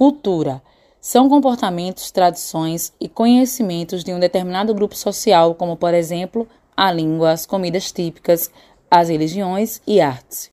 Cultura são comportamentos, tradições e conhecimentos de um determinado grupo social, como, por exemplo, a língua, as comidas típicas, as religiões e artes.